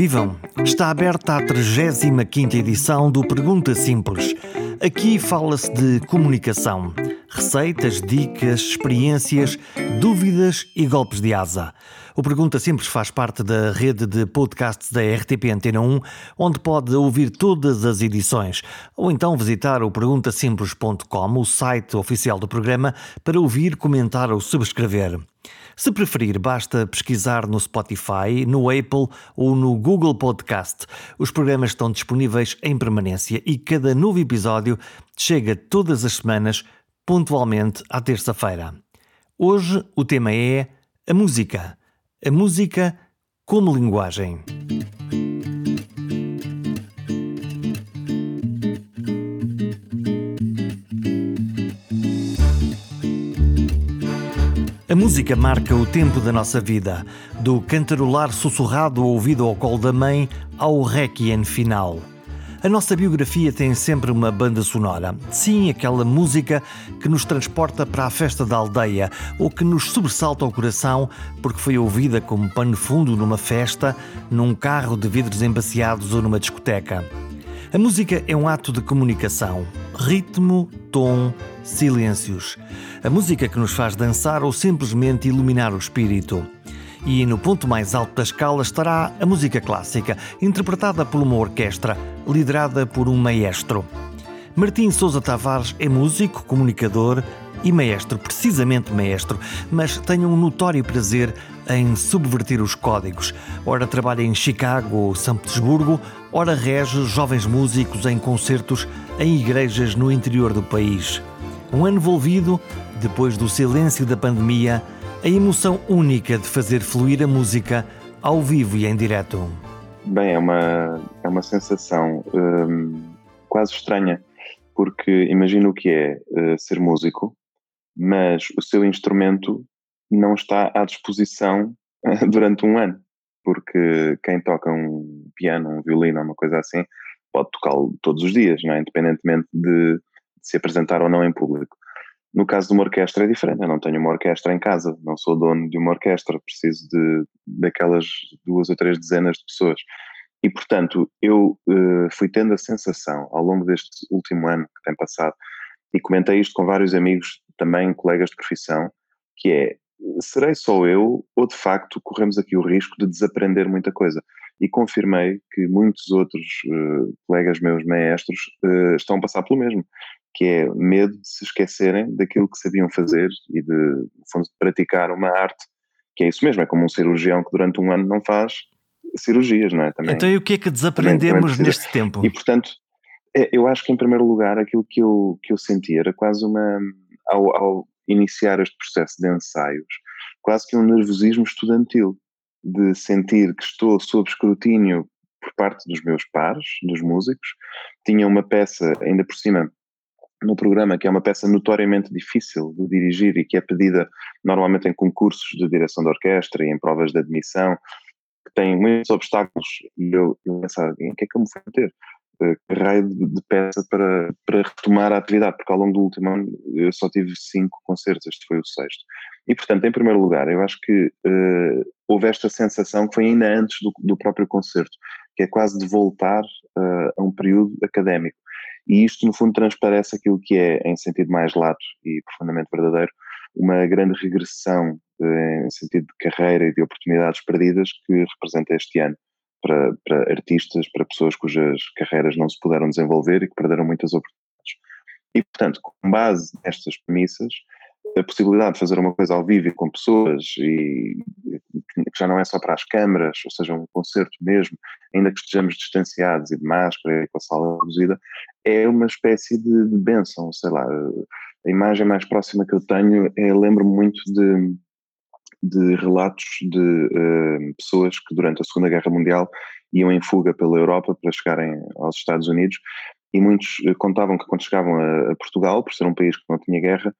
Vivam! Está aberta a 35 edição do Pergunta Simples. Aqui fala-se de comunicação, receitas, dicas, experiências, dúvidas e golpes de asa. O Pergunta Simples faz parte da rede de podcasts da RTP Antena 1, onde pode ouvir todas as edições, ou então visitar o perguntasimples.com, o site oficial do programa, para ouvir, comentar ou subscrever. Se preferir, basta pesquisar no Spotify, no Apple ou no Google Podcast. Os programas estão disponíveis em permanência e cada novo episódio chega todas as semanas, pontualmente à terça-feira. Hoje o tema é a música. A música como linguagem. A música marca o tempo da nossa vida, do cantarolar sussurrado ouvido ao colo da mãe ao requiem final. A nossa biografia tem sempre uma banda sonora. Sim, aquela música que nos transporta para a festa da aldeia ou que nos sobressalta ao coração porque foi ouvida como pano fundo numa festa, num carro de vidros embaciados ou numa discoteca. A música é um ato de comunicação. Ritmo, tom, silêncios. A música que nos faz dançar ou simplesmente iluminar o espírito. E no ponto mais alto da escala estará a música clássica, interpretada por uma orquestra, liderada por um maestro. Martim Sousa Tavares é músico, comunicador e maestro, precisamente maestro, mas tem um notório prazer em subverter os códigos. Ora trabalha em Chicago ou São Petersburgo, ora rege jovens músicos em concertos em igrejas no interior do país. Um ano envolvido, depois do silêncio da pandemia, a emoção única de fazer fluir a música ao vivo e em direto. Bem, é uma, é uma sensação hum, quase estranha, porque imagino o que é uh, ser músico, mas o seu instrumento não está à disposição durante um ano, porque quem toca um piano, um violino, uma coisa assim, pode tocá-lo todos os dias, não é? independentemente de, de, se apresentar ou não em público. No caso de uma orquestra é diferente, eu não tenho uma orquestra em casa, não sou dono de uma orquestra, preciso de daquelas duas ou três dezenas de pessoas. E, portanto, eu uh, fui tendo a sensação, ao longo deste último ano que tem passado, e comentei isto com vários amigos, também colegas de profissão, que é, serei só eu ou de facto corremos aqui o risco de desaprender muita coisa? E confirmei que muitos outros uh, colegas meus maestros uh, estão a passar pelo mesmo, que é medo de se esquecerem daquilo que sabiam fazer e de, no fundo, de praticar uma arte, que é isso mesmo, é como um cirurgião que durante um ano não faz cirurgias, não é? Também, então e o que é que desaprendemos também, também neste tempo? E portanto, é, eu acho que em primeiro lugar aquilo que eu, que eu senti era quase uma, ao, ao iniciar este processo de ensaios, quase que um nervosismo estudantil, de sentir que estou sob escrutínio por parte dos meus pares, dos músicos. Tinha uma peça, ainda por cima, no programa, que é uma peça notoriamente difícil de dirigir e que é pedida normalmente em concursos de direção de orquestra e em provas de admissão, que tem muitos obstáculos. E eu, eu pensava, em que é que eu me vou meter? Uh, raio de, de, peça para, para retomar a atividade, porque ao longo do último ano eu só tive cinco concertos, este foi o sexto. E, portanto, em primeiro lugar, eu acho que uh, houve esta sensação que foi ainda antes do, do próprio concerto, que é quase de voltar uh, a um período académico. E isto, no fundo, transparece aquilo que é, em sentido mais lato e profundamente verdadeiro, uma grande regressão eh, em sentido de carreira e de oportunidades perdidas que representa este ano para, para artistas, para pessoas cujas carreiras não se puderam desenvolver e que perderam muitas oportunidades. E, portanto, com base nestas premissas, a possibilidade de fazer uma coisa ao vivo e com pessoas e que já não é só para as câmaras, ou seja, um concerto mesmo, ainda que estejamos distanciados e de máscara e com a sala reduzida, é uma espécie de, de bênção, sei lá. A imagem mais próxima que eu tenho é, lembro-me muito de, de relatos de uh, pessoas que durante a Segunda Guerra Mundial iam em fuga pela Europa para chegarem aos Estados Unidos e muitos eh, contavam que quando chegavam a, a Portugal, por ser um país que não tinha guerra,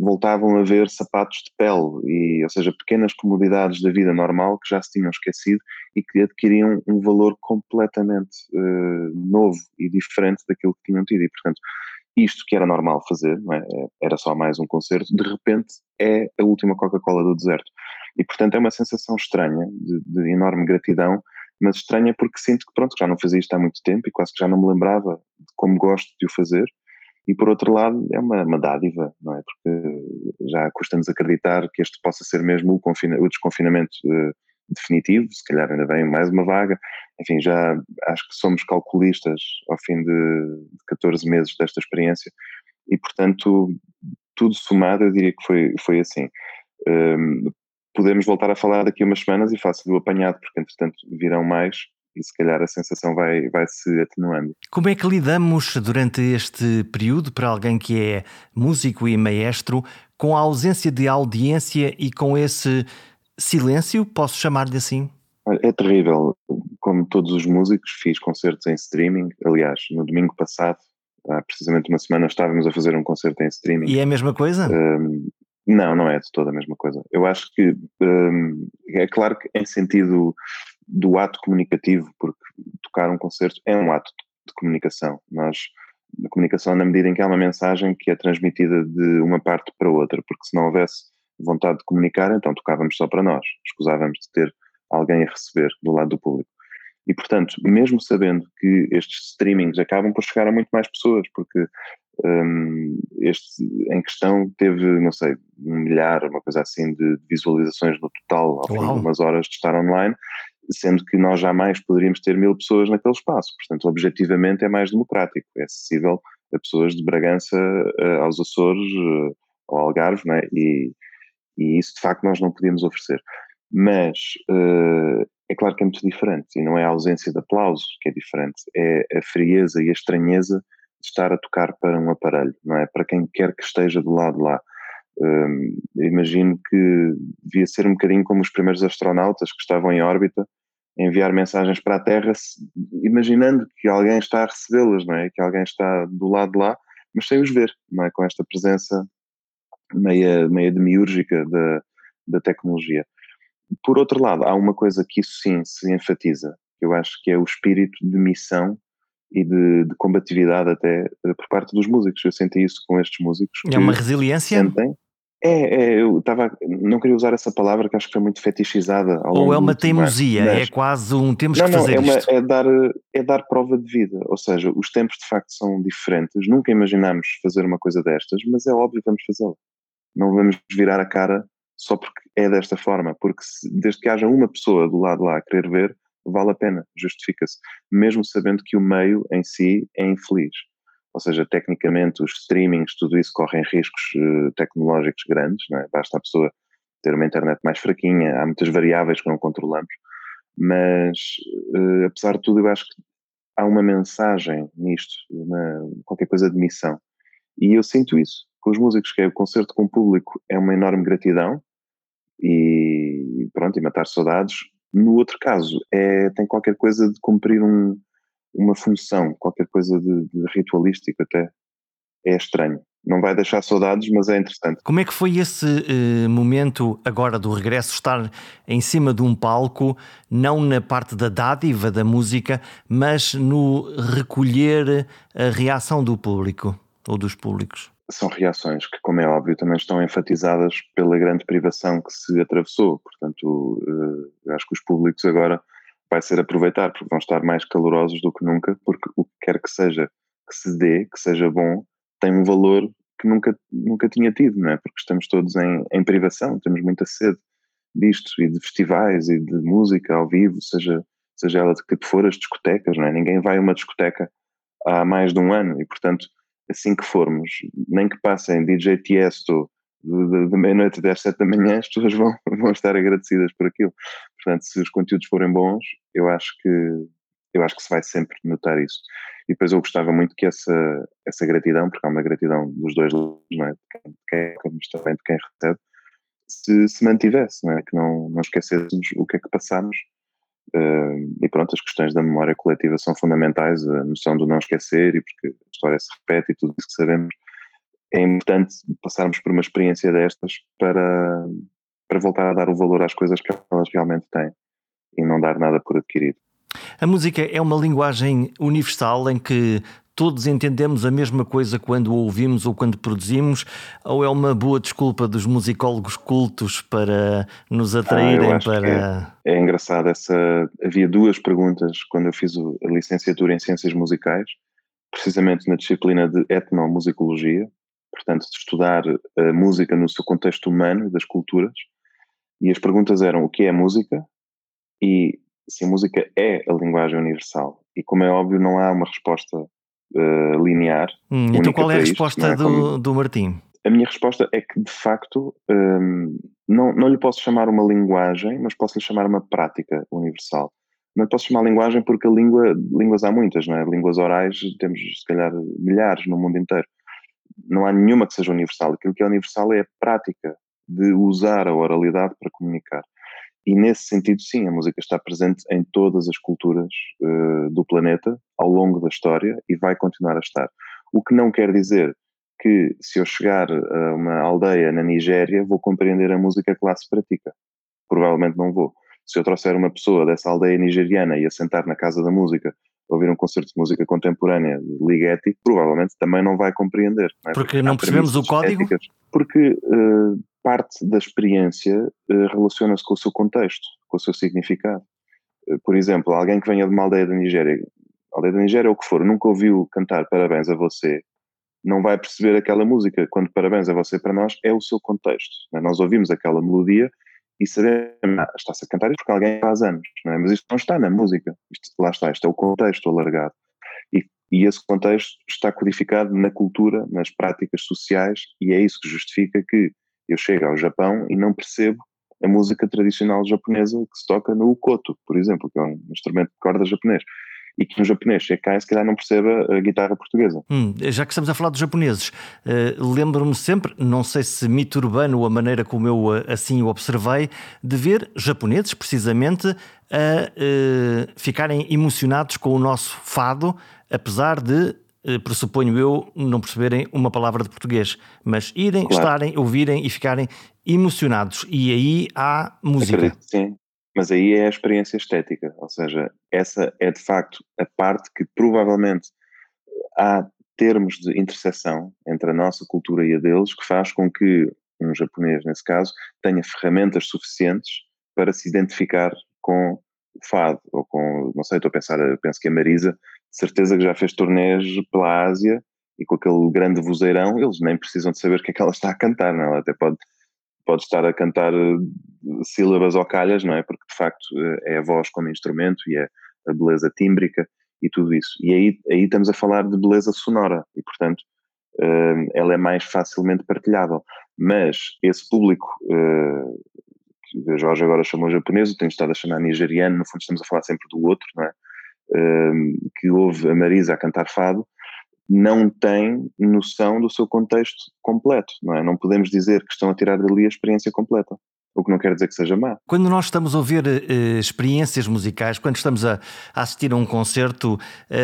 voltavam a ver sapatos de pele, e, ou seja, pequenas comodidades da vida normal que já se tinham esquecido e que adquiriam um valor completamente uh, novo e diferente daquilo que tinham tido. E, portanto, isto que era normal fazer, é? é? era só mais um concerto, de repente é a última Coca-Cola do deserto. E, portanto, é uma sensação estranha, de, de enorme gratidão mas estranha porque sinto que pronto, já não fazia isto há muito tempo e quase que já não me lembrava de como gosto de o fazer. E por outro lado, é uma, uma dádiva, não é? Porque já custa-nos acreditar que este possa ser mesmo o, o desconfinamento uh, definitivo, se calhar ainda vem mais uma vaga. Enfim, já acho que somos calculistas ao fim de, de 14 meses desta experiência e, portanto, tudo somado, eu diria que foi, foi assim. Um, podemos voltar a falar daqui a umas semanas e faço do apanhado, porque entretanto virão mais e se calhar a sensação vai, vai se atenuando. Como é que lidamos durante este período, para alguém que é músico e maestro, com a ausência de audiência e com esse silêncio, posso chamar-lhe assim? É terrível. Como todos os músicos, fiz concertos em streaming. Aliás, no domingo passado, há precisamente uma semana, estávamos a fazer um concerto em streaming. E é a mesma coisa? Um, não, não é de toda a mesma coisa. Eu acho que um, é claro que em sentido do ato comunicativo, porque tocar um concerto é um ato de comunicação. Nós, a comunicação na medida em que há uma mensagem que é transmitida de uma parte para outra, porque se não houvesse vontade de comunicar, então tocávamos só para nós, escusávamos de ter alguém a receber do lado do público. E, portanto, mesmo sabendo que estes streamings acabam por chegar a muito mais pessoas, porque um, este em questão teve, não sei, um milhar, uma coisa assim, de visualizações no total ao fim de umas horas de estar online, sendo que nós jamais poderíamos ter mil pessoas naquele espaço. Portanto, objetivamente é mais democrático, é acessível a pessoas de Bragança aos Açores, ao Algarve, né? e, e isso de facto nós não podíamos oferecer. Mas uh, é claro que é muito diferente, e não é a ausência de aplauso que é diferente, é a frieza e a estranheza de estar a tocar para um aparelho, não é? Para quem quer que esteja do lado lá. Um, imagino que devia ser um bocadinho como os primeiros astronautas que estavam em órbita, enviar mensagens para a Terra, imaginando que alguém está a recebê-las, não é? Que alguém está do lado de lá, mas sem os ver, não é? Com esta presença meia, meia demiúrgica da, da tecnologia. Por outro lado, há uma coisa que isso sim se enfatiza, que eu acho que é o espírito de missão e de, de combatividade até eh, por parte dos músicos. Eu senti isso com estes músicos. É uma resiliência? Sentem, é, é, eu estava, não queria usar essa palavra que acho que foi muito fetichizada. Ou é uma teimosia, mas... é quase um temos não, que fazer não, é, uma, é, dar, é dar prova de vida, ou seja, os tempos de facto são diferentes, nunca imaginámos fazer uma coisa destas, mas é óbvio que vamos fazê-la. Não vamos virar a cara só porque é desta forma, porque se, desde que haja uma pessoa do lado lá a querer ver, vale a pena, justifica-se, mesmo sabendo que o meio em si é infeliz. Ou seja, tecnicamente os streamings, tudo isso correm riscos uh, tecnológicos grandes, é? basta a pessoa ter uma internet mais fraquinha, há muitas variáveis que não controlamos, mas uh, apesar de tudo eu acho que há uma mensagem nisto, uma, qualquer coisa de missão. E eu sinto isso com os músicos, que é o concerto com o público é uma enorme gratidão e pronto, e matar saudades, no outro caso, é, tem qualquer coisa de cumprir um, uma função, qualquer coisa de, de ritualístico até. É estranho. Não vai deixar saudades, mas é interessante. Como é que foi esse uh, momento agora do regresso, estar em cima de um palco, não na parte da dádiva da música, mas no recolher a reação do público ou dos públicos? são reações que, como é óbvio, também estão enfatizadas pela grande privação que se atravessou. Portanto, uh, acho que os públicos agora vai ser aproveitar, porque vão estar mais calorosos do que nunca, porque o que quer que seja que se dê, que seja bom, tem um valor que nunca, nunca tinha tido, não é? Porque estamos todos em, em privação, temos muita sede disto e de festivais e de música ao vivo, seja, seja ela de que for as discotecas, não é? Ninguém vai a uma discoteca há mais de um ano e, portanto, assim que formos, nem que passem DJ Tiesto de, meia-noite às sete da manhã, as pessoas vão, vão estar agradecidas por aquilo. Portanto, se os conteúdos forem bons, eu acho que eu acho que se vai sempre notar isso. E depois eu gostava muito que essa, essa gratidão, porque há uma gratidão dos dois lados, não é? de quem, é, mas também de quem recebe, se, se mantivesse, não é? Que não, não esquecêssemos o que é que passamos Uh, e pronto, as questões da memória coletiva são fundamentais, a noção do não esquecer, e porque a história se repete e tudo isso que sabemos. É importante passarmos por uma experiência destas para, para voltar a dar o valor às coisas que elas realmente têm e não dar nada por adquirido. A música é uma linguagem universal em que todos entendemos a mesma coisa quando ouvimos ou quando produzimos, ou é uma boa desculpa dos musicólogos cultos para nos atraírem ah, para. É, é, engraçado essa. Havia duas perguntas quando eu fiz a licenciatura em Ciências Musicais, precisamente na disciplina de etnomusicologia, portanto, de estudar a música no seu contexto humano e das culturas. E as perguntas eram o que é música e se a música é a linguagem universal. E como é óbvio, não há uma resposta uh, linear. Hum, então qual é a resposta é? do, como... do Martim? A minha resposta é que, de facto, um, não, não lhe posso chamar uma linguagem, mas posso lhe chamar uma prática universal. Não lhe posso chamar linguagem porque a língua, línguas há muitas, não é? Línguas orais temos, se calhar, milhares no mundo inteiro. Não há nenhuma que seja universal. Aquilo que é universal é a prática de usar a oralidade para comunicar. E nesse sentido, sim, a música está presente em todas as culturas uh, do planeta ao longo da história e vai continuar a estar. O que não quer dizer que se eu chegar a uma aldeia na Nigéria vou compreender a música que lá se pratica. Provavelmente não vou. Se eu trouxer uma pessoa dessa aldeia nigeriana e a sentar na casa da música ouvir um concerto de música contemporânea de Ligeti, provavelmente também não vai compreender. Não é? Porque, porque não percebemos o código? Porque uh, parte da experiência uh, relaciona-se com o seu contexto, com o seu significado. Uh, por exemplo, alguém que venha de uma aldeia da Nigéria, aldeia da Nigéria ou o que for, nunca ouviu cantar parabéns a você, não vai perceber aquela música. Quando parabéns a você para nós é o seu contexto. É? Nós ouvimos aquela melodia e sabemos, ah, está-se a cantar isto porque alguém faz anos, é? mas isto não está na música. Isto, lá está, isto é o contexto alargado. E, e esse contexto está codificado na cultura, nas práticas sociais, e é isso que justifica que eu chego ao Japão e não percebo a música tradicional japonesa que se toca no koto, por exemplo, que é um instrumento de corda japonês. E que um japonês chega cá se calhar não perceba a guitarra portuguesa. Hum, já que estamos a falar dos japoneses, uh, lembro-me sempre, não sei se mito urbano ou a maneira como eu uh, assim o observei, de ver japoneses precisamente a uh, ficarem emocionados com o nosso fado, apesar de pressuponho eu, não perceberem uma palavra de português, mas irem, claro. estarem, ouvirem e ficarem emocionados. E aí há música. Acredito, sim, mas aí é a experiência estética, ou seja, essa é de facto a parte que provavelmente há termos de interseção entre a nossa cultura e a deles que faz com que um japonês, nesse caso, tenha ferramentas suficientes para se identificar com o fado, ou com, não sei, estou a pensar, penso que a Marisa certeza que já fez turnês pela Ásia e com aquele grande vozeirão, eles nem precisam de saber o que é que ela está a cantar, não? É? ela até pode, pode estar a cantar eh, sílabas ou calhas, não é? Porque de facto eh, é a voz como instrumento e é a beleza tímbrica e tudo isso. E aí, aí estamos a falar de beleza sonora e, portanto, uh, ela é mais facilmente partilhável. Mas esse público, que o Jorge agora chamou japonês, eu tenho estado a chamar nigeriano, no fundo estamos a falar sempre do outro, não é? Que ouve a Marisa a cantar fado não tem noção do seu contexto completo, não é? Não podemos dizer que estão a tirar dali a experiência completa. O que não quer dizer que seja má. Quando nós estamos a ouvir uh, experiências musicais, quando estamos a, a assistir a um concerto,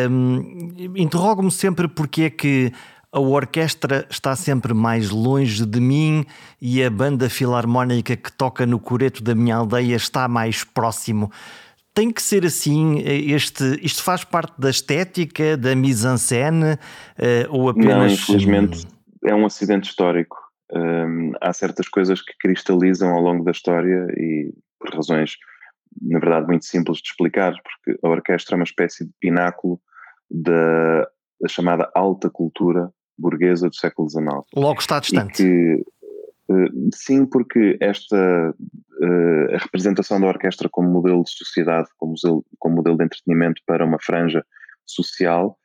um, interrogo-me sempre porque é que a orquestra está sempre mais longe de mim e a banda filarmónica que toca no coreto da minha aldeia está mais próximo tem que ser assim? Este, isto faz parte da estética, da mise-en-scène uh, ou apenas. Não, infelizmente é um acidente histórico. Um, há certas coisas que cristalizam ao longo da história e por razões, na verdade, muito simples de explicar, porque a orquestra é uma espécie de pináculo da, da chamada alta cultura burguesa do século XIX. Logo está distante. E que, sim, porque esta uh, a representação da orquestra como modelo de sociedade, como modelo, como modelo de entretenimento para uma franja social,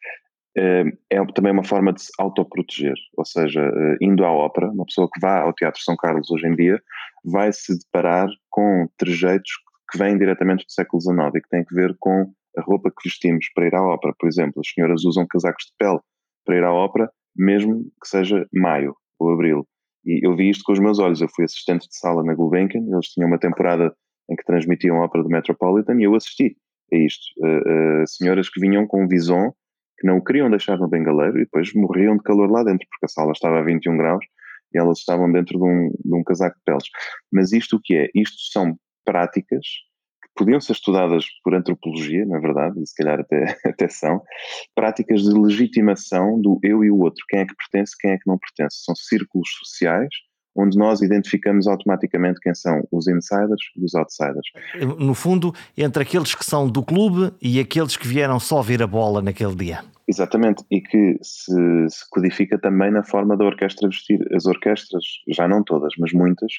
uh, é também uma forma de se autoproteger. Ou seja, indo à ópera, uma pessoa que vá ao Teatro São Carlos hoje em dia vai se deparar com trejeitos que vêm diretamente do século XIX e que têm que ver com a roupa que vestimos para ir à ópera. Por exemplo, as senhoras usam casacos de pele para ir à ópera, mesmo que seja maio ou abril. E eu vi isto com os meus olhos. Eu fui assistente de sala na Gulbenkian, eles tinham uma temporada em que transmitiam a ópera do Metropolitan e eu assisti a isto. Uh, uh, senhoras que vinham com vison que não o queriam deixar no bengaleiro e depois morriam de calor lá dentro, porque a sala estava a 21 graus e elas estavam dentro de um, de um casaco de peles. Mas isto o que é? Isto são práticas podiam ser estudadas por antropologia, na verdade, e se calhar até, até são, práticas de legitimação do eu e o outro, quem é que pertence, quem é que não pertence. São círculos sociais onde nós identificamos automaticamente quem são os insiders e os outsiders. No fundo, entre aqueles que são do clube e aqueles que vieram só ver a bola naquele dia. Exatamente, e que se, se codifica também na forma da orquestra vestir. As orquestras, já não todas, mas muitas,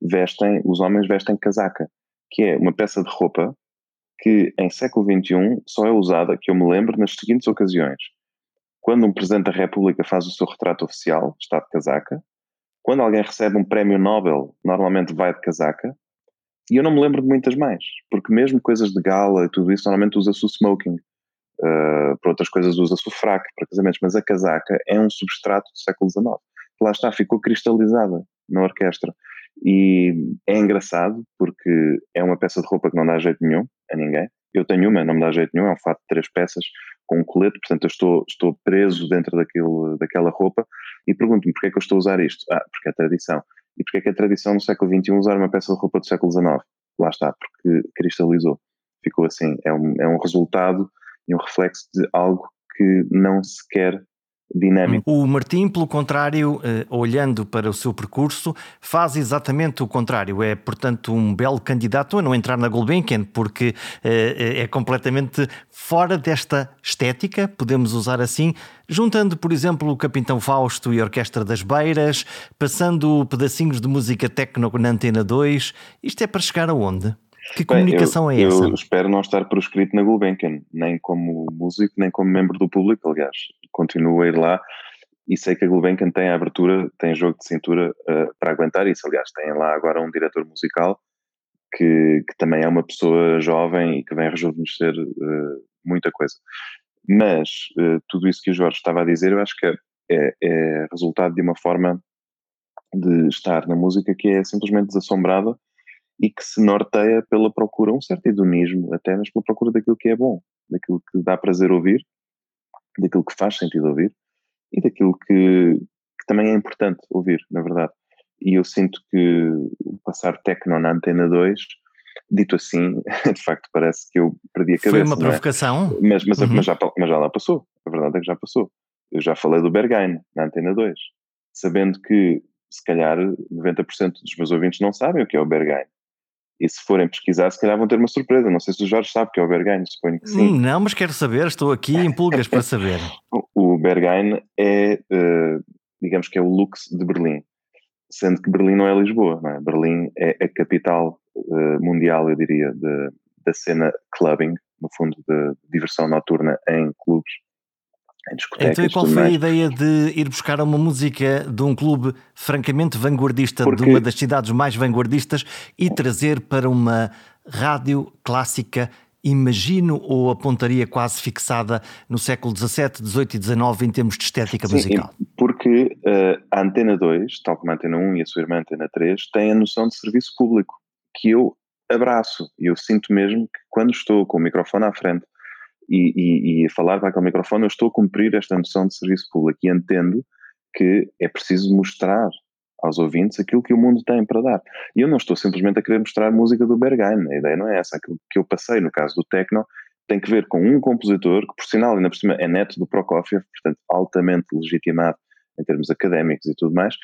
vestem, os homens vestem casaca, que é uma peça de roupa que em século XXI só é usada, que eu me lembro, nas seguintes ocasiões. Quando um Presidente da República faz o seu retrato oficial, está de casaca, quando alguém recebe um prémio Nobel, normalmente vai de casaca. E eu não me lembro de muitas mais, porque mesmo coisas de gala e tudo isso, normalmente usa-se o smoking. Uh, para outras coisas usa-se o fraque para casamentos, mas a casaca é um substrato do século XIX. Lá está, ficou cristalizada na orquestra. E é engraçado porque é uma peça de roupa que não dá jeito nenhum a ninguém. Eu tenho uma, não me dá jeito nenhum, é um fato de três peças com um colete, portanto eu estou, estou preso dentro daquilo, daquela roupa e pergunto-me porquê é que eu estou a usar isto? Ah, porque é tradição. E porquê é que é tradição no século XXI usar uma peça de roupa do século XIX? Lá está, porque cristalizou. Ficou assim. É um, é um resultado e um reflexo de algo que não se quer dinâmico. O Martim, pelo contrário, eh, olhando para o seu percurso, faz exatamente o contrário. É, portanto, um belo candidato a não entrar na Gulbenkian, porque eh, é completamente fora desta estética, podemos usar assim, juntando, por exemplo, o Capitão Fausto e a Orquestra das Beiras, passando pedacinhos de música techno na Antena 2. Isto é para chegar aonde? Que comunicação Bem, eu, é essa? Eu espero não estar proscrito na Gulbenkian, nem como músico, nem como membro do público, aliás, continuo a ir lá e sei que a Gulbenkian tem a abertura, tem jogo de cintura uh, para aguentar isso. Aliás, tem lá agora um diretor musical que, que também é uma pessoa jovem e que vem rejuvenescer uh, muita coisa. Mas uh, tudo isso que o Jorge estava a dizer, eu acho que é, é, é resultado de uma forma de estar na música que é simplesmente desassombrada e que se norteia pela procura, um certo hedonismo até, mas pela procura daquilo que é bom, daquilo que dá prazer ouvir, daquilo que faz sentido ouvir e daquilo que, que também é importante ouvir, na verdade. E eu sinto que passar techno na Antena 2, dito assim, de facto parece que eu perdi a cabeça. Foi uma é? provocação? É? Mas, mas, uhum. mas, já, mas já lá passou, a verdade é que já passou. Eu já falei do Berghain na Antena 2, sabendo que se calhar 90% dos meus ouvintes não sabem o que é o Berghain. E se forem pesquisar, se calhar vão ter uma surpresa. Não sei se o Jorge sabe que é o Berghain, suponho que sim. Hum, não, mas quero saber, estou aqui em pulgas para saber. o Berghain é, uh, digamos que é o Lux de Berlim. Sendo que Berlim não é Lisboa, não é? Berlim é a capital uh, mundial, eu diria, de, da cena clubbing, no fundo, de diversão noturna em clubes em discotecas. Então, e qual foi mais. a ideia de ir buscar uma música de um clube francamente vanguardista, Porque... de uma das cidades mais vanguardistas, e trazer para uma rádio clássica? Imagino ou apontaria quase fixada no século XVII, XVIII e XIX em termos de estética Sim, musical? Porque uh, a Antena 2, tal como a Antena 1 e a sua irmã Antena 3, têm a noção de serviço público, que eu abraço. E eu sinto mesmo que quando estou com o microfone à frente e, e, e falar para aquele microfone, eu estou a cumprir esta noção de serviço público e entendo que é preciso mostrar aos ouvintes aquilo que o mundo tem para dar. E eu não estou simplesmente a querer mostrar música do Berghain, a ideia não é essa. Aquilo que eu passei no caso do Tecno tem que ver com um compositor que, por sinal, ainda por cima é neto do Prokofiev, portanto, altamente legitimado em termos académicos e tudo mais,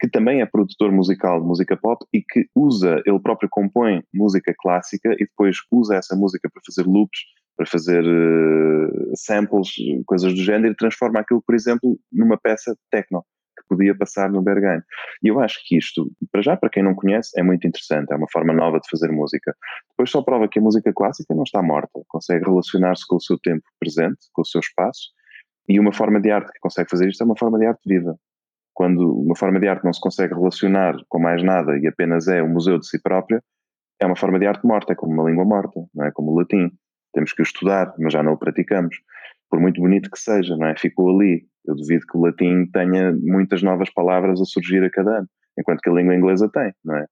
que também é produtor musical de música pop e que usa, ele próprio compõe música clássica e depois usa essa música para fazer loops para fazer uh, samples, coisas do género, e transforma aquilo, por exemplo, numa peça techno que podia passar no Berghain. E eu acho que isto, para já, para quem não conhece, é muito interessante, é uma forma nova de fazer música. Depois só prova que a música clássica não está morta, consegue relacionar-se com o seu tempo presente, com o seu espaço, e uma forma de arte que consegue fazer isto é uma forma de arte viva. Quando uma forma de arte não se consegue relacionar com mais nada e apenas é um museu de si própria, é uma forma de arte morta, é como uma língua morta, não é como o latim temos que o estudar, mas já não o praticamos. Por muito bonito que seja, não é? Ficou ali. Eu duvido que o latim tenha muitas novas palavras a surgir a cada ano, enquanto que a língua inglesa tem, não é?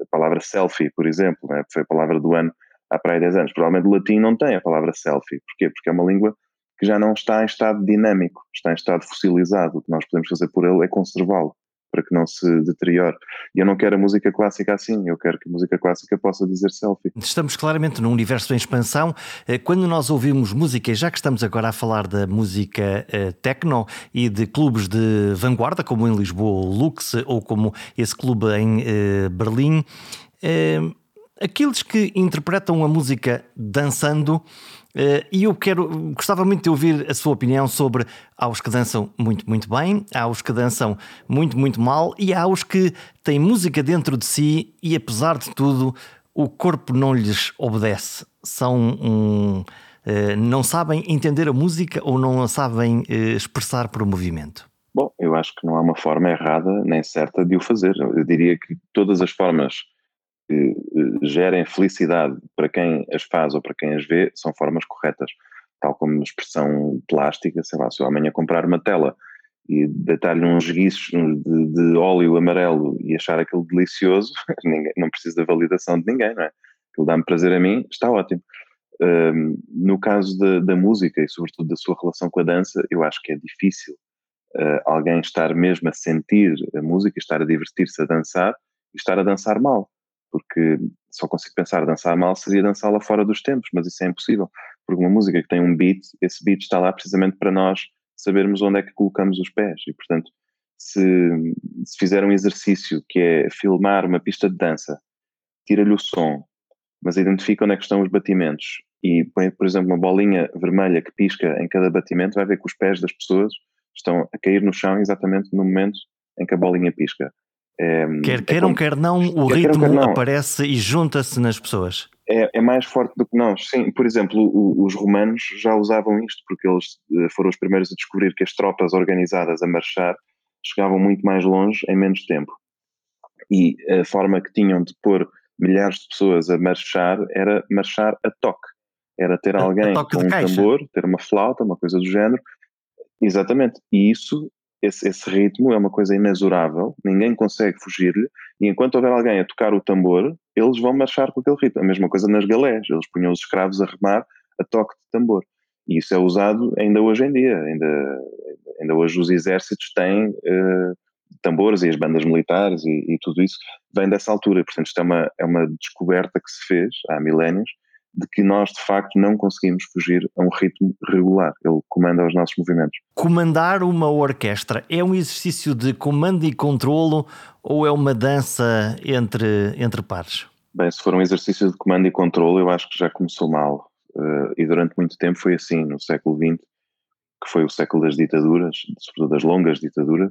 A palavra selfie, por exemplo, é? foi a palavra do ano há para aí 10 anos. Provavelmente o latim não tem a palavra selfie. Porquê? Porque é uma língua que já não está em estado dinâmico, está em estado fossilizado. O que nós podemos fazer por ele é conservá-lo. Para que não se deteriore. E eu não quero a música clássica assim, eu quero que a música clássica possa dizer selfie. Estamos claramente num universo em expansão. Eh, quando nós ouvimos música, já que estamos agora a falar da música uh, techno e de clubes de vanguarda, como em Lisboa o Lux ou como esse clube em uh, Berlim, aqueles que interpretam a música dançando e eu quero, gostava muito de ouvir a sua opinião sobre há os que dançam muito, muito bem, há os que dançam muito, muito mal e há os que têm música dentro de si e, apesar de tudo, o corpo não lhes obedece. São um, uh, não sabem entender a música ou não a sabem uh, expressar por movimento. Bom, eu acho que não há uma forma errada nem certa de o fazer. Eu diria que todas as formas que eh, gerem felicidade para quem as faz ou para quem as vê são formas corretas. Tal como a expressão plástica, sei lá, se eu amanhã comprar uma tela e deitar-lhe uns guiços de, de, óleo amarelo e achar aquilo delicioso, ninguém, não precisa da validação de ninguém, não é? Aquilo dá-me prazer a mim, está ótimo. Um, no caso da, da, música e sobretudo da sua relação com a dança, eu acho que é difícil uh, alguém estar mesmo a sentir a música, estar a divertir-se a dançar e estar a dançar mal porque só consigo pensar dançar mal seria dançá-la fora dos tempos, mas isso é impossível, porque uma música que tem um beat, esse beat está lá precisamente para nós sabermos onde é que colocamos os pés e, portanto, se, se fizer um exercício que é filmar uma pista de dança, tira-lhe o som, mas identifica onde é que estão os batimentos e põe, por exemplo, uma bolinha vermelha que pisca em cada batimento, vai ver que os pés das pessoas estão a cair no chão exatamente no momento em que a bolinha pisca. É, quer é queiram, é quer não, o quer ritmo quer não. aparece e junta-se nas pessoas. É, é, mais forte do que nós. Sim, por exemplo, o, os romanos já usavam isto, porque eles eh, foram os primeiros a descobrir que as tropas organizadas a marchar chegavam muito mais longe em menos tempo. E a forma que tinham de pôr milhares de pessoas a marchar era marchar a toque. Era ter alguém com um caixa. tambor, ter uma flauta, uma coisa do género. Exatamente. E isso esse, esse, ritmo é uma coisa inexorável, ninguém consegue fugir-lhe, e enquanto houver alguém a tocar o tambor, eles vão marchar com aquele ritmo. A mesma coisa nas galés, eles punham os escravos a remar a toque de tambor. E isso é usado ainda hoje em dia, ainda, ainda hoje os exércitos têm uh, tambores e as bandas militares e, e, tudo isso vem dessa altura. Portanto, isto é uma, é uma descoberta que se fez há milénios de que nós de facto não conseguimos fugir a um ritmo regular. Ele comanda os nossos movimentos. Comandar uma orquestra é um exercício de comando e controlo ou é uma dança entre, entre pares? Bem, se for um exercício de comando e controle, eu acho que já começou mal. Uh, e durante muito tempo foi assim, no século XX, que foi o século das ditaduras, sobretudo das longas ditaduras,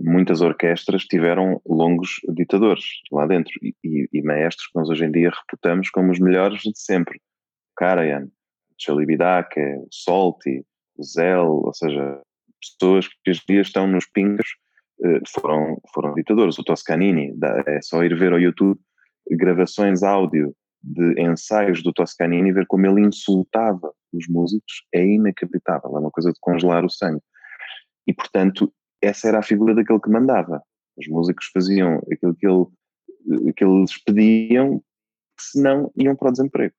muitas orquestras tiveram longos ditadores lá dentro e, e, e, maestros que nós hoje em dia reputamos como os melhores de sempre. Karajan, Chalibidake, Solti, Zell, ou seja, pessoas que hoje em dia estão nos pingos uh, foram, foram ditadores. O Toscanini, é só ir ver ao YouTube gravações áudio de ensaios do Toscanini e ver como ele insultava os músicos é inacreditável, é uma coisa de congelar o sangue. E, portanto, essa era a figura daquele que mandava. Os músicos faziam aquilo que, ele, que eles pediam, senão iam para o desemprego.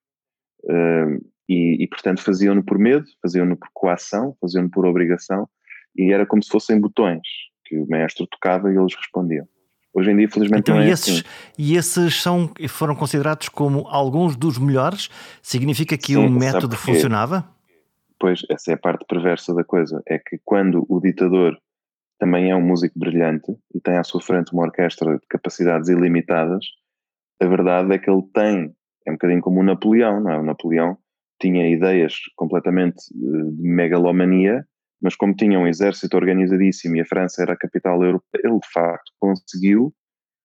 Uh, e, e, portanto, faziam-no por medo, faziam-no por coação, faziam-no por obrigação, e era como se fossem botões que o maestro tocava e eles respondiam. Hoje em dia, felizmente, então, não é e esses, assim. E esses são, foram considerados como alguns dos melhores? Significa que Sim, o método funcionava? Pois, essa é a parte perversa da coisa. É que quando o ditador também é um músico brilhante e tem à sua frente uma orquestra de capacidades ilimitadas, a verdade é que ele tem, é um bocadinho como o Napoleão, não é? O Napoleão tinha ideias completamente eh, de megalomania, mas como tinha um exército organizadíssimo e a França era a capital europeia, ele de facto conseguiu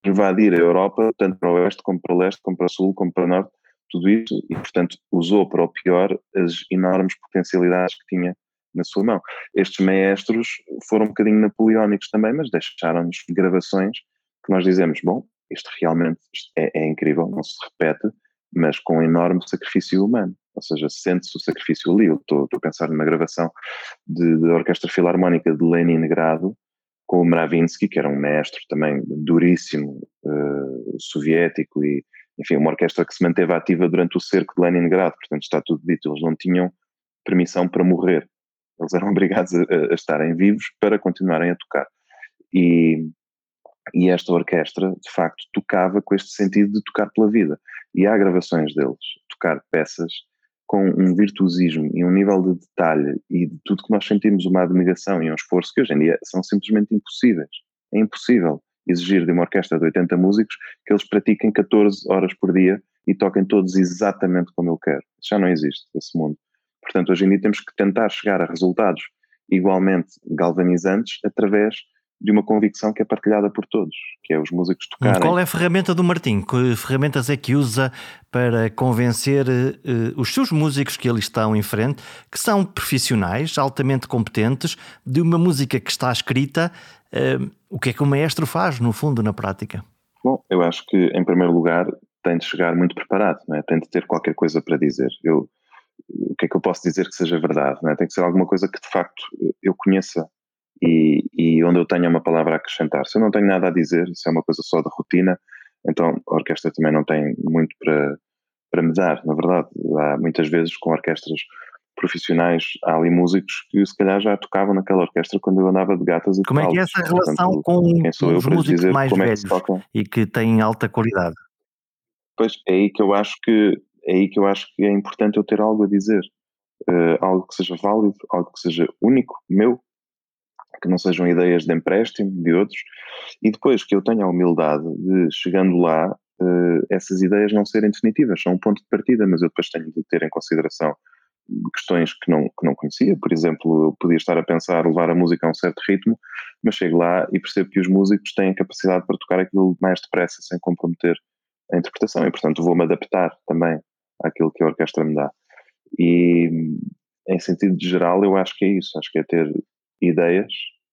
invadir a Europa, tanto para o oeste como para o leste, como para o sul, como para o norte, tudo isso, e portanto usou para o pior as enormes potencialidades que tinha na sua mão. Estes maestros foram um bocadinho napoleónicos também, mas deixaram-nos gravações que nós dizemos, bom, isto realmente é, é, incrível, não se repete, mas com enorme sacrifício humano. Ou seja, sente-se o sacrifício ali. Eu estou, a pensar numa gravação de, de Orquestra Filarmónica de Leningrado, com o Mravinsky, que era um mestre também duríssimo, uh, soviético, e, enfim, uma orquestra que se manteve ativa durante o cerco de Leningrado, portanto está tudo dito, eles não tinham permissão para morrer. Eles eram obrigados a, a estarem vivos para continuarem a tocar. E, e esta orquestra, de facto, tocava com este sentido de tocar pela vida. E há gravações deles, tocar peças com um virtuosismo e um nível de detalhe e de tudo que nós sentimos uma admiração e um esforço que hoje em dia são simplesmente impossíveis. É impossível exigir de uma orquestra de 80 músicos que eles pratiquem 14 horas por dia e toquem todos exatamente como eu quero. Já não existe esse mundo. Portanto, hoje em dia temos que tentar chegar a resultados igualmente galvanizantes através de uma convicção que é partilhada por todos, que é os músicos tocarem. Qual é a ferramenta do Martim? Que ferramentas é que usa para convencer uh, os seus músicos que ali estão em frente, que são profissionais, altamente competentes, de uma música que está escrita? Uh, o que é que o maestro faz, no fundo, na prática? Bom, eu acho que, em primeiro lugar, tem de chegar muito preparado, não é? tem de ter qualquer coisa para dizer. Eu, o que é que eu posso dizer que seja verdade? Não é? Tem que ser alguma coisa que, de facto, eu conheça e, e, onde eu tenha uma palavra a acrescentar. Se eu não tenho nada a dizer, se é uma coisa só de rotina, então a orquestra também não tem muito para, para me dar. Na verdade, há muitas vezes com orquestras profissionais, há ali músicos que se calhar já tocavam naquela orquestra quando eu andava de gatas e Como é que é essa relação Portanto, com os músicos mais é velhos e que têm alta qualidade? Pois é aí que eu acho que é aí que eu acho que é importante eu ter algo a dizer. Uh, algo que seja válido, algo que seja único, meu, que não sejam ideias de empréstimo de outros, e depois que eu tenha a humildade de, chegando lá, uh, essas ideias não serem definitivas, são um ponto de partida, mas eu depois tenho de ter em consideração questões que não, que não conhecia, por exemplo, eu podia estar a pensar levar a música a um certo ritmo, mas chego lá e percebo que os músicos têm capacidade para tocar aquilo mais depressa, sem comprometer a interpretação, e portanto vou-me adaptar também àquilo que a orquestra me dá. E em sentido geral, eu acho que é isso, acho que é ter ideias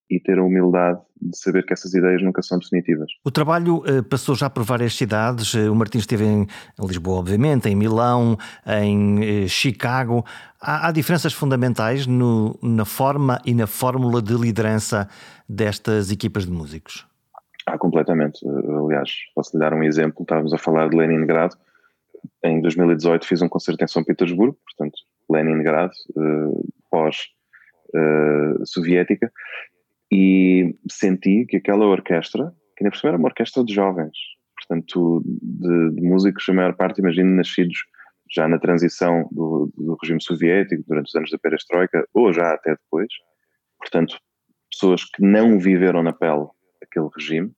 e ter a humildade de saber que essas ideias nunca são definitivas. O trabalho uh, passou já por várias cidades. Uh, o Martins esteve em Lisboa, obviamente, em Milão, em uh, Chicago. Há, há, diferenças fundamentais no, na forma e na fórmula de liderança destas equipas de músicos? Há completamente. aliás, posso lhe dar um exemplo. Estávamos a falar de Leningrado. Em 2018 fiz um concerto em São Petersburgo, portanto, Leningrado, uh, soviética, e senti que aquela orquestra, que ainda por era uma orquestra de jovens, portanto, de, de músicos, a maior parte, imagino, nascidos já na transição do, do, regime soviético, durante os anos da perestroika, ou já até depois, portanto, pessoas que não viveram na pele aquele regime,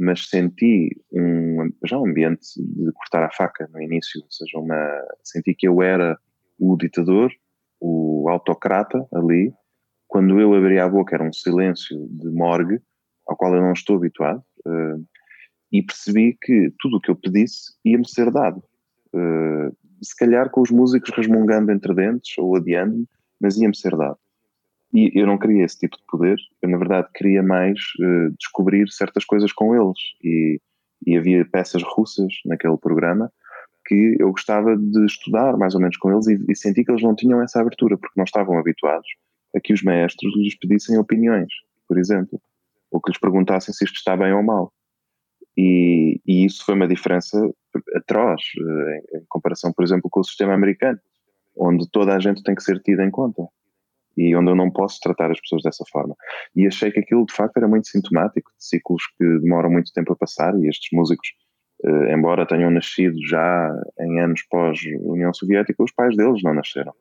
mas senti um, já um ambiente de cortar a faca no início, ou seja, uma, senti que eu era o ditador, o autocrata ali, quando eu abri a boca era um silêncio de morgue, ao qual eu não estou habituado, uh, e percebi que tudo o que eu pedisse ia-me ser dado. Uh, se calhar com os músicos resmungando entre dentes ou adiando-me, mas ia-me ser dado. E eu não queria esse tipo de poder, eu na verdade queria mais uh, descobrir certas coisas com eles. E, e havia peças russas naquele programa que eu gostava de estudar mais ou menos com eles e, e senti que eles não tinham essa abertura, porque não estavam habituados a que os maestros lhes pedissem opiniões, por exemplo, ou que lhes perguntassem se isto está bem ou mal. E, e isso foi uma diferença atroz eh, em, em comparação, por exemplo, com o sistema americano, onde toda a gente tem que ser tida em conta e onde eu não posso tratar as pessoas dessa forma. E achei que aquilo de facto era muito sintomático de ciclos que demoram muito tempo a passar e estes músicos, eh, embora tenham nascido já em anos pós-União Soviética, os pais deles não nasceram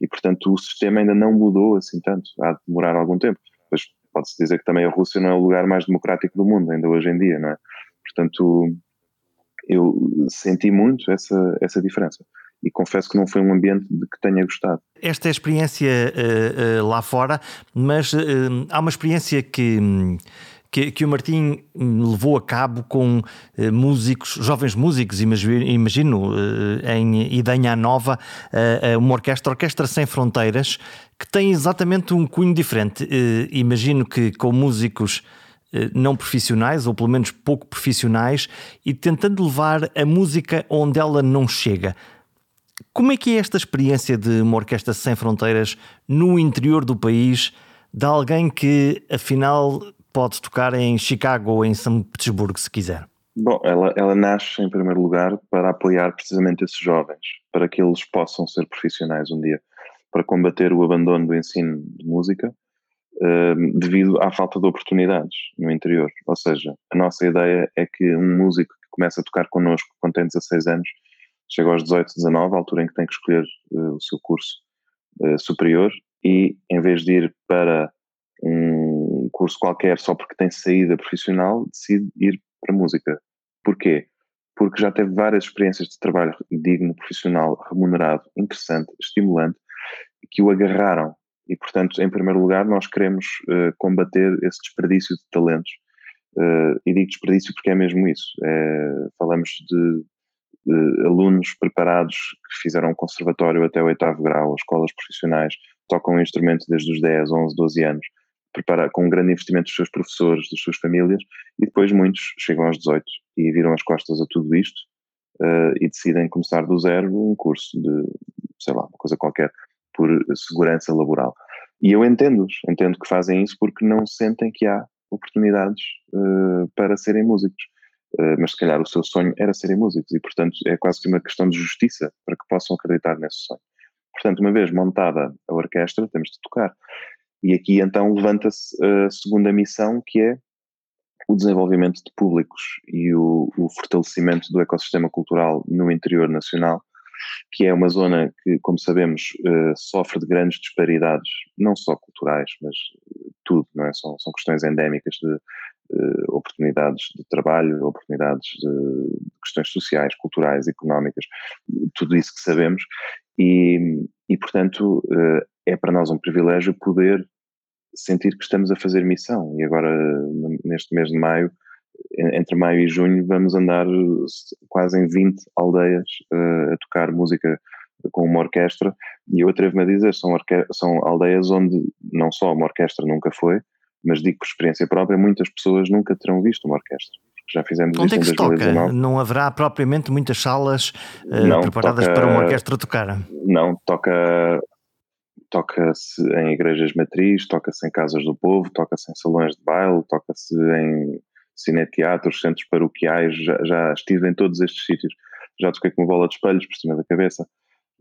e, portanto, o sistema ainda não mudou assim tanto, há de demorar algum tempo. Mas pode-se dizer que também a Rússia não é o lugar mais democrático do mundo, ainda hoje em dia, não é? Portanto, eu senti muito essa, essa diferença e confesso que não foi um ambiente de que tenha gostado. Esta é a experiência uh, uh, lá fora, mas uh, há uma experiência que. Que, que o Martim levou a cabo com músicos, jovens músicos, imagino, em Idanha Nova, eh, uma orquestra, Orquestra Sem Fronteiras, que tem exatamente um cunho diferente. Imagino que com músicos não profissionais, ou pelo menos pouco profissionais, e tentando levar a música onde ela não chega. Como é que é esta experiência de uma orquestra sem fronteiras no interior do país, de alguém que afinal pode tocar em Chicago ou em São Petersburgo, se quiser? Bom, ela, ela nasce em primeiro lugar para apoiar precisamente esses jovens, para que eles possam ser profissionais um dia, para combater o abandono do ensino de música uh, devido à falta de oportunidades no interior. Ou seja, a nossa ideia é que um músico que começa a tocar connosco quando tem 16 anos, chega aos 18, 19, a altura em que tem que escolher uh, o seu curso uh, superior, e em vez de ir para um curso qualquer só porque tem saída profissional, decide ir para música. Porquê? Porque já teve várias experiências de trabalho digno, profissional, remunerado, interessante, estimulante, que o agarraram. E, portanto, em primeiro lugar, nós queremos uh, combater esse desperdício de talentos. Uh, e digo desperdício porque é mesmo isso. É, falamos de, de, alunos preparados que fizeram um conservatório até o oitavo grau, escolas profissionais, tocam um instrumento desde os 10, 11, 12 anos, prepara, com um grande investimento dos seus professores, das suas famílias, e depois muitos chegam aos 18 e viram as costas a tudo isto uh, e decidem começar do zero um curso de, sei lá, uma coisa qualquer, por segurança laboral. E eu entendo-os, entendo que fazem isso porque não sentem que há oportunidades uh, para serem músicos. Uh, mas se calhar o seu sonho era serem músicos e, portanto, é quase que uma questão de justiça para que possam acreditar nesse sonho. Portanto, uma vez montada a orquestra, temos de tocar. E aqui então levanta-se a segunda missão, que é o desenvolvimento de públicos e o, o, fortalecimento do ecossistema cultural no interior nacional, que é uma zona que, como sabemos, uh, sofre de grandes disparidades, não só culturais, mas uh, tudo, não é? São, são questões endémicas de uh, oportunidades de trabalho, oportunidades de, questões sociais, culturais, económicas, tudo isso que sabemos, e, e portanto, é para nós um privilégio poder sentir que estamos a fazer missão. E agora, neste mês de maio, entre maio e junho, vamos andar quase em 20 aldeias uh, a tocar música com uma orquestra. E eu atrevo-me a dizer, são, são aldeias onde não só uma orquestra nunca foi, mas digo por experiência própria, muitas pessoas nunca terão visto uma orquestra. Já fizemos Onde é que se toca? Não haverá propriamente muitas salas uh, não, preparadas toca, para uma orquestra tocar? Não, toca toca-se em igrejas matriz, toca-se em casas do povo, toca-se em salões de baile, toca-se em cineteatros, centros paroquiais, já, já, estive em todos estes sítios. Já toquei com uma bola de espelhos por cima da cabeça,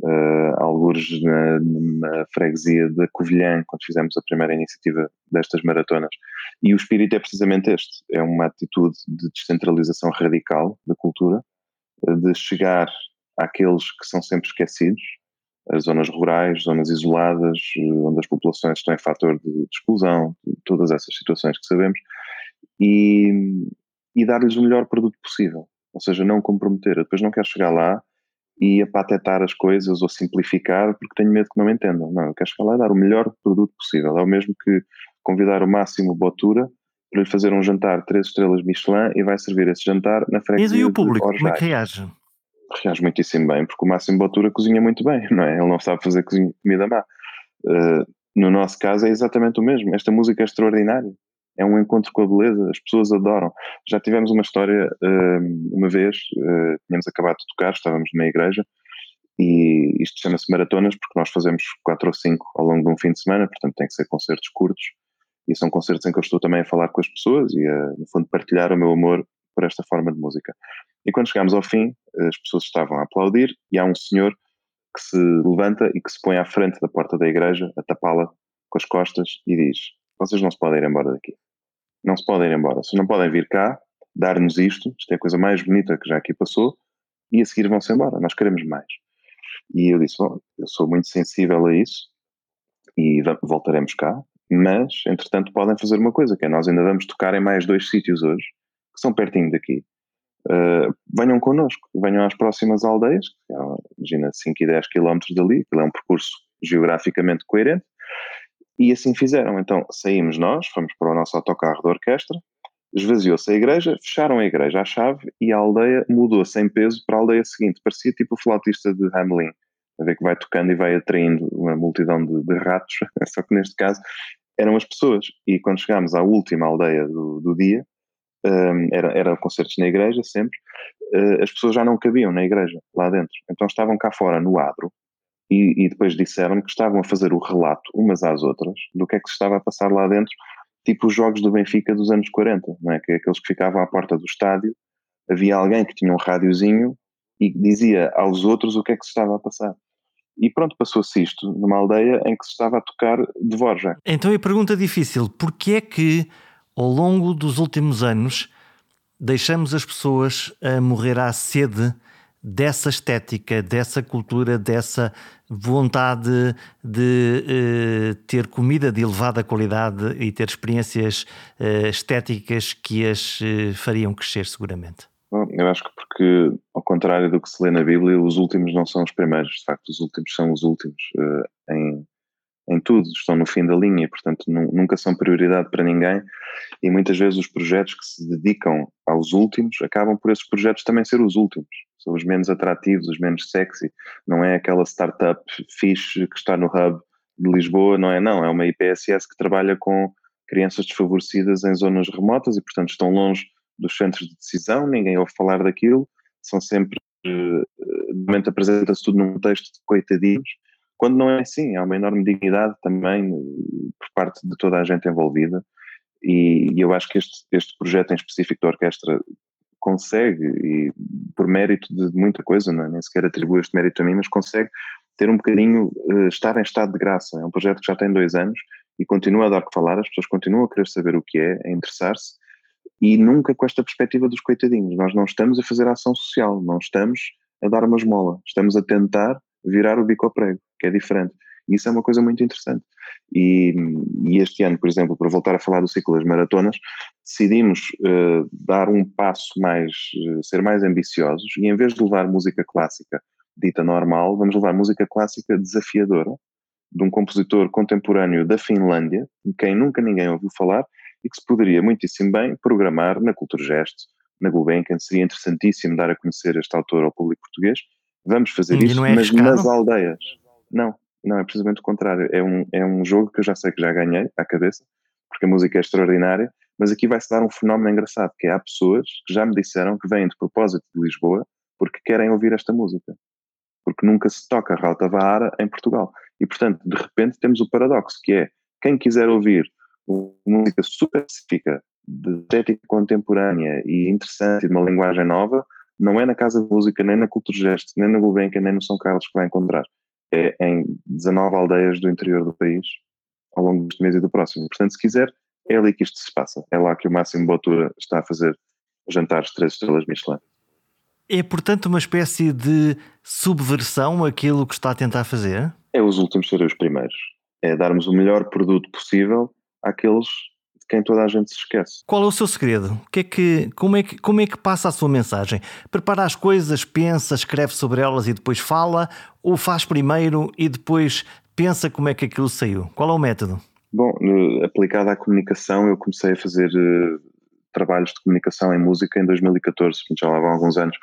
uh, alguns na, na, freguesia da Covilhã, quando fizemos a primeira iniciativa destas maratonas. E o espírito é precisamente este: é uma atitude de descentralização radical da cultura, de chegar àqueles que são sempre esquecidos, as zonas rurais, zonas isoladas, onde as populações estão em fator de exclusão, todas essas situações que sabemos, e, e dar-lhes o melhor produto possível. Ou seja, não comprometer. Eu depois não quero chegar lá e apatetar as coisas ou simplificar porque tenho medo que não me entendam. Não, eu quero chegar lá e dar o melhor produto possível. É o mesmo que convidar o máximo Botura para lhe fazer um jantar três estrelas Michelin e vai servir esse jantar na freguesia E o público, como é que reage? reage muitíssimo bem, porque o Máximo Botura cozinha muito bem, não é? Ele não sabe fazer comida má. Uh, no nosso caso é exatamente o mesmo. Esta música é extraordinária. É um encontro com a beleza, as pessoas adoram. Já tivemos uma história, uh, uma vez, uh, tínhamos acabado de tocar, estávamos numa igreja, e isto chama-se maratonas, porque nós fazemos quatro ou cinco ao longo de um fim de semana, portanto tem que ser concertos curtos, e são concertos em que eu estou também a falar com as pessoas e a, no fundo, partilhar o meu amor por esta forma de música. E quando chegamos ao fim, as pessoas estavam a aplaudir e há um senhor que se levanta e que se põe à frente da porta da igreja, a tapá-la com as costas e diz: Vocês não se podem ir embora daqui. Não se podem ir embora. Vocês não podem vir cá, dar-nos isto, isto é a coisa mais bonita que já aqui passou, e a seguir vão-se embora. Nós queremos mais. E eu disse: Bom, eu sou muito sensível a isso e voltaremos cá, mas entretanto podem fazer uma coisa, que é nós ainda vamos tocar em mais dois sítios hoje que são pertinho daqui. Uh, venham connosco, venham às próximas aldeias, é, imagina 5 e 10 quilómetros dali, aquilo é um percurso geograficamente coerente, e assim fizeram. Então saímos nós, fomos para o nosso autocarro da orquestra, esvaziou-se a igreja, fecharam a igreja à chave e a aldeia mudou-se peso para a aldeia seguinte. Parecia tipo o flautista de Hamelin, a ver que vai tocando e vai atraindo uma multidão de, de ratos, só que neste caso eram as pessoas. E quando chegámos à última aldeia do, do dia, um, era, era concertos na igreja sempre, uh, as pessoas já não cabiam na igreja, lá dentro. Então estavam cá fora no adro e, e depois disseram que estavam a fazer o relato umas às outras do que é que se estava a passar lá dentro, tipo os jogos do Benfica dos anos 40, não é? Que é aqueles que ficavam à porta do estádio, havia alguém que tinha um rádiozinho e dizia aos outros o que é que se estava a passar. e pronto, passou-se isto numa aldeia em que se estava a tocar Dvorak. Então a pergunta difícil, porquê é que ao longo dos últimos anos deixamos as pessoas a morrer à sede dessa estética, dessa cultura, dessa vontade de uh, ter comida de elevada qualidade e ter experiências uh, estéticas que as uh, fariam crescer seguramente? Bom, eu acho que porque, ao contrário do que se lê na Bíblia, os últimos não são os primeiros. De facto, os últimos são os últimos em, em tudo, estão no fim da linha e, portanto, nunca são prioridade para ninguém. E muitas vezes os projetos que se dedicam aos últimos acabam por esses projetos também ser os últimos são os menos atrativos, os menos sexy. Não é aquela startup fixe que está no hub de Lisboa, não é? Não, é uma IPSS que trabalha com crianças desfavorecidas em zonas remotas e, portanto, estão longe dos centros de decisão, ninguém ouve falar daquilo, são sempre, de momento apresenta-se tudo num texto de coitadinhos, quando não é assim, há uma enorme dignidade também eh, por parte de toda a gente envolvida e, e eu acho que este, este projeto em específico da orquestra consegue, e por mérito de muita coisa, não é? nem sequer atribui este mérito a mim, mas consegue ter um bocadinho, uh, estar em estado de graça. É um projeto que já tem dois anos e continua a dar que falar, as pessoas continuam a querer saber o que é, a interessar-se, e nunca com esta perspectiva dos coitadinhos. Nós não estamos a fazer ação social, não estamos a dar uma esmola, estamos a tentar virar o bico ao prego, que é diferente. E isso é uma coisa muito interessante. E, e, este ano, por exemplo, para voltar a falar do ciclo das maratonas, decidimos uh, dar um passo mais, uh, ser mais ambiciosos e em vez de levar música clássica dita normal, vamos levar música clássica desafiadora de um compositor contemporâneo da Finlândia, de quem nunca ninguém ouviu falar e que se poderia muitíssimo bem programar na Cultura Gesto, na Gulbenkian. Seria interessantíssimo dar a conhecer este autor ao público português. Vamos fazer isso, é mas nas aldeias. Não, não, é precisamente o contrário. É um, é um jogo que eu já sei que já ganhei à cabeça, porque a música é extraordinária, mas aqui vai-se dar um fenómeno engraçado, que é há pessoas que já me disseram que vêm de propósito de Lisboa porque querem ouvir esta música. Porque nunca se toca Rauta Vahara em Portugal. E, portanto, de repente temos o paradoxo, que é, quem quiser ouvir música super específica, de estética contemporânea e interessante e de uma linguagem nova, não é na Casa de Música, nem na Cultura Gesto, nem na Gulbenkian, nem no São Carlos que vai encontrar é em 19 aldeias do interior do país ao longo deste mês e do próximo. Portanto, se quiser, é ali que isto se passa. É lá que o Máximo Botura está a fazer jantares de três estrelas Michelin. É, portanto, uma espécie de subversão aquilo que está a tentar fazer? É os últimos serem os primeiros. É darmos o melhor produto possível àqueles quem toda a gente se esquece. Qual é o seu segredo? O que é que, como, é que, como é que passa a sua mensagem? Prepara as coisas, pensa, escreve sobre elas e depois fala? Ou faz primeiro e depois pensa como é que aquilo saiu? Qual é o método? Bom, aplicado à comunicação, eu comecei a fazer uh, trabalhos de comunicação em música em 2014, já lá vão alguns anos.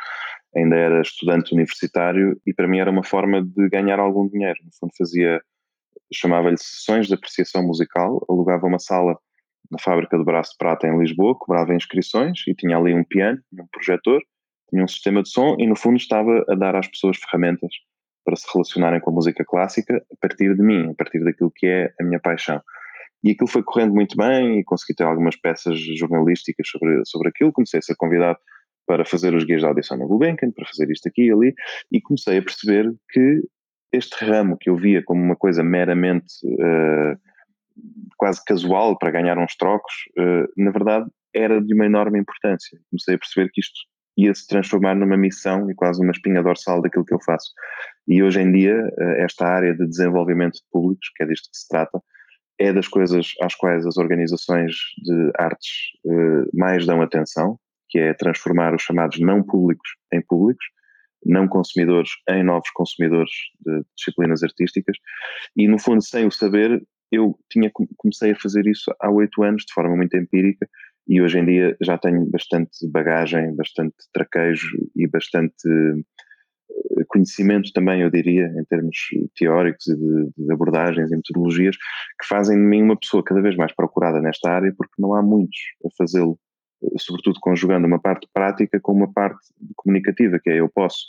Ainda era estudante universitário e para mim era uma forma de ganhar algum dinheiro. No fundo, fazia, chamava-lhe sessões de apreciação musical, alugava uma sala na fábrica do Braço de Prata em Lisboa, cobrava inscrições e tinha ali um piano, um projetor, tinha um sistema de som e no fundo estava a dar às pessoas ferramentas para se relacionarem com a música clássica a partir de mim, a partir daquilo que é a minha paixão. E aquilo foi correndo muito bem e consegui ter algumas peças jornalísticas sobre, sobre aquilo. Comecei a ser convidado para fazer os guias de audição na Gulbenkian, para fazer isto aqui e ali, e comecei a perceber que este ramo que eu via como uma coisa meramente uh, quase casual para ganhar uns trocos, uh, na verdade era de uma enorme importância. Comecei a perceber que isto ia se transformar numa missão e quase uma espinha dorsal daquilo que eu faço. E hoje em dia, uh, esta área de desenvolvimento de públicos, que é disto que se trata, é das coisas às quais as organizações de artes uh, mais dão atenção, que é transformar os chamados não públicos em públicos, não consumidores em novos consumidores de disciplinas artísticas, e no fundo, sem o saber, eu tinha, comecei a fazer isso há oito anos de forma muito empírica e hoje em dia já tenho bastante bagagem, bastante traquejo e bastante eh, conhecimento também, eu diria, em termos teóricos e de, de, abordagens e metodologias, que fazem de mim uma pessoa cada vez mais procurada nesta área, porque não há muitos a fazê-lo, eh, sobretudo conjugando uma parte prática com uma parte comunicativa, que é eu posso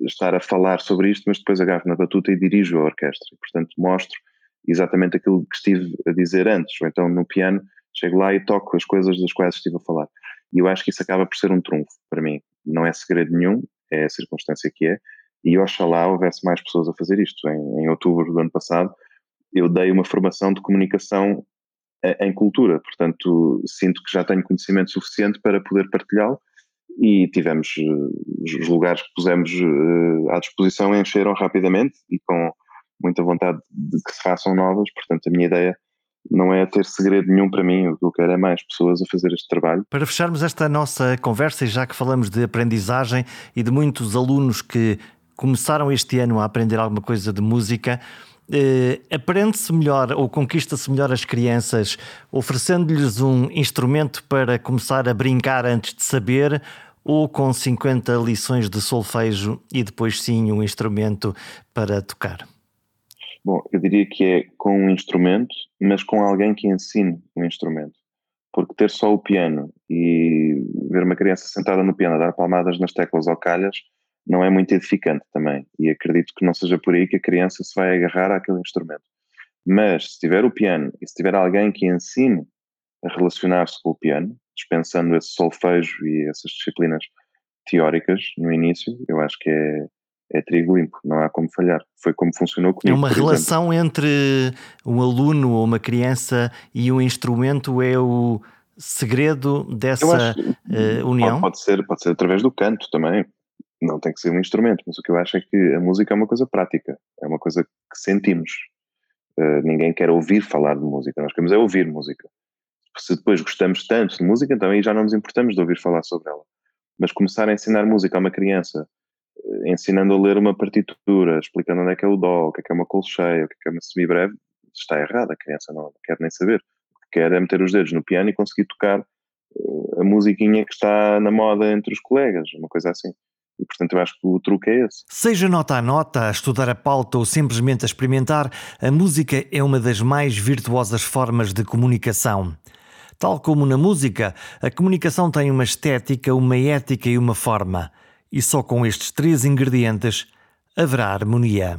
estar a falar sobre isto, mas depois agarro na batuta e dirijo a orquestra. Portanto, mostro exatamente aquilo que estive a dizer antes, ou então no piano chego lá e toco as coisas das quais estive a falar. E eu acho que isso acaba por ser um trunfo para mim. Não é segredo nenhum, é a circunstância que é, E oxalá houvesse mais pessoas a fazer isto. Em, em outubro do ano passado, eu dei uma formação de comunicação em cultura, portanto, sinto que já tenho conhecimento suficiente para poder partilhá-lo e tivemos eh, os lugares que pusemos eh, à disposição encheram rapidamente e com muita vontade de que se façam novas, portanto, a minha ideia não é ter segredo nenhum para mim, o que eu quero é mais pessoas a fazer este trabalho. Para fecharmos esta nossa conversa, e já que falamos de aprendizagem e de muitos alunos que começaram este ano a aprender alguma coisa de música, eh, aprende-se melhor ou conquista-se melhor as crianças oferecendo-lhes um instrumento para começar a brincar antes de saber ou com 50 lições de solfejo e depois sim um instrumento para tocar? Bom, eu diria que é com um instrumento, mas com alguém que ensine o um instrumento. Porque ter só o piano e ver uma criança sentada no piano a dar palmadas nas teclas ou calhas não é muito edificante também. E acredito que não seja por aí que a criança se vai agarrar àquele instrumento. Mas se tiver o piano e se tiver alguém que ensine a relacionar-se com o piano, dispensando esse solfejo e essas disciplinas teóricas no início, eu acho que é, é trigo limpo, não há como falhar. Foi como funcionou comigo. É uma relação exemplo. entre um aluno ou uma criança e um instrumento, é o segredo dessa acho, uh, união? Pode, ser, pode ser através do canto também não tem que ser um instrumento, mas o que eu acho é que a música é uma coisa prática, é uma coisa que sentimos. Uh, ninguém quer ouvir falar de música, nós queremos é ouvir música. Se depois gostamos tanto de música, então aí já não nos importamos de ouvir falar sobre ela. Mas começar a ensinar música a uma criança, ensinando a ler uma partitura, explicando onde é que é o dó, o que é, que é uma colcheia, o que é, que é uma semibreve, está errado, a criança não quer nem saber. O que quer é meter os dedos no piano e conseguir tocar uh, a musiquinha que está na moda entre os colegas, uma coisa assim. E, portanto, eu acho que o truque é esse. Seja nota a nota, a estudar a pauta ou simplesmente a experimentar, a música é uma das mais virtuosas formas de comunicação. Tal como na música, a comunicação tem uma estética, uma ética e uma forma. E só com estes três ingredientes haverá harmonia.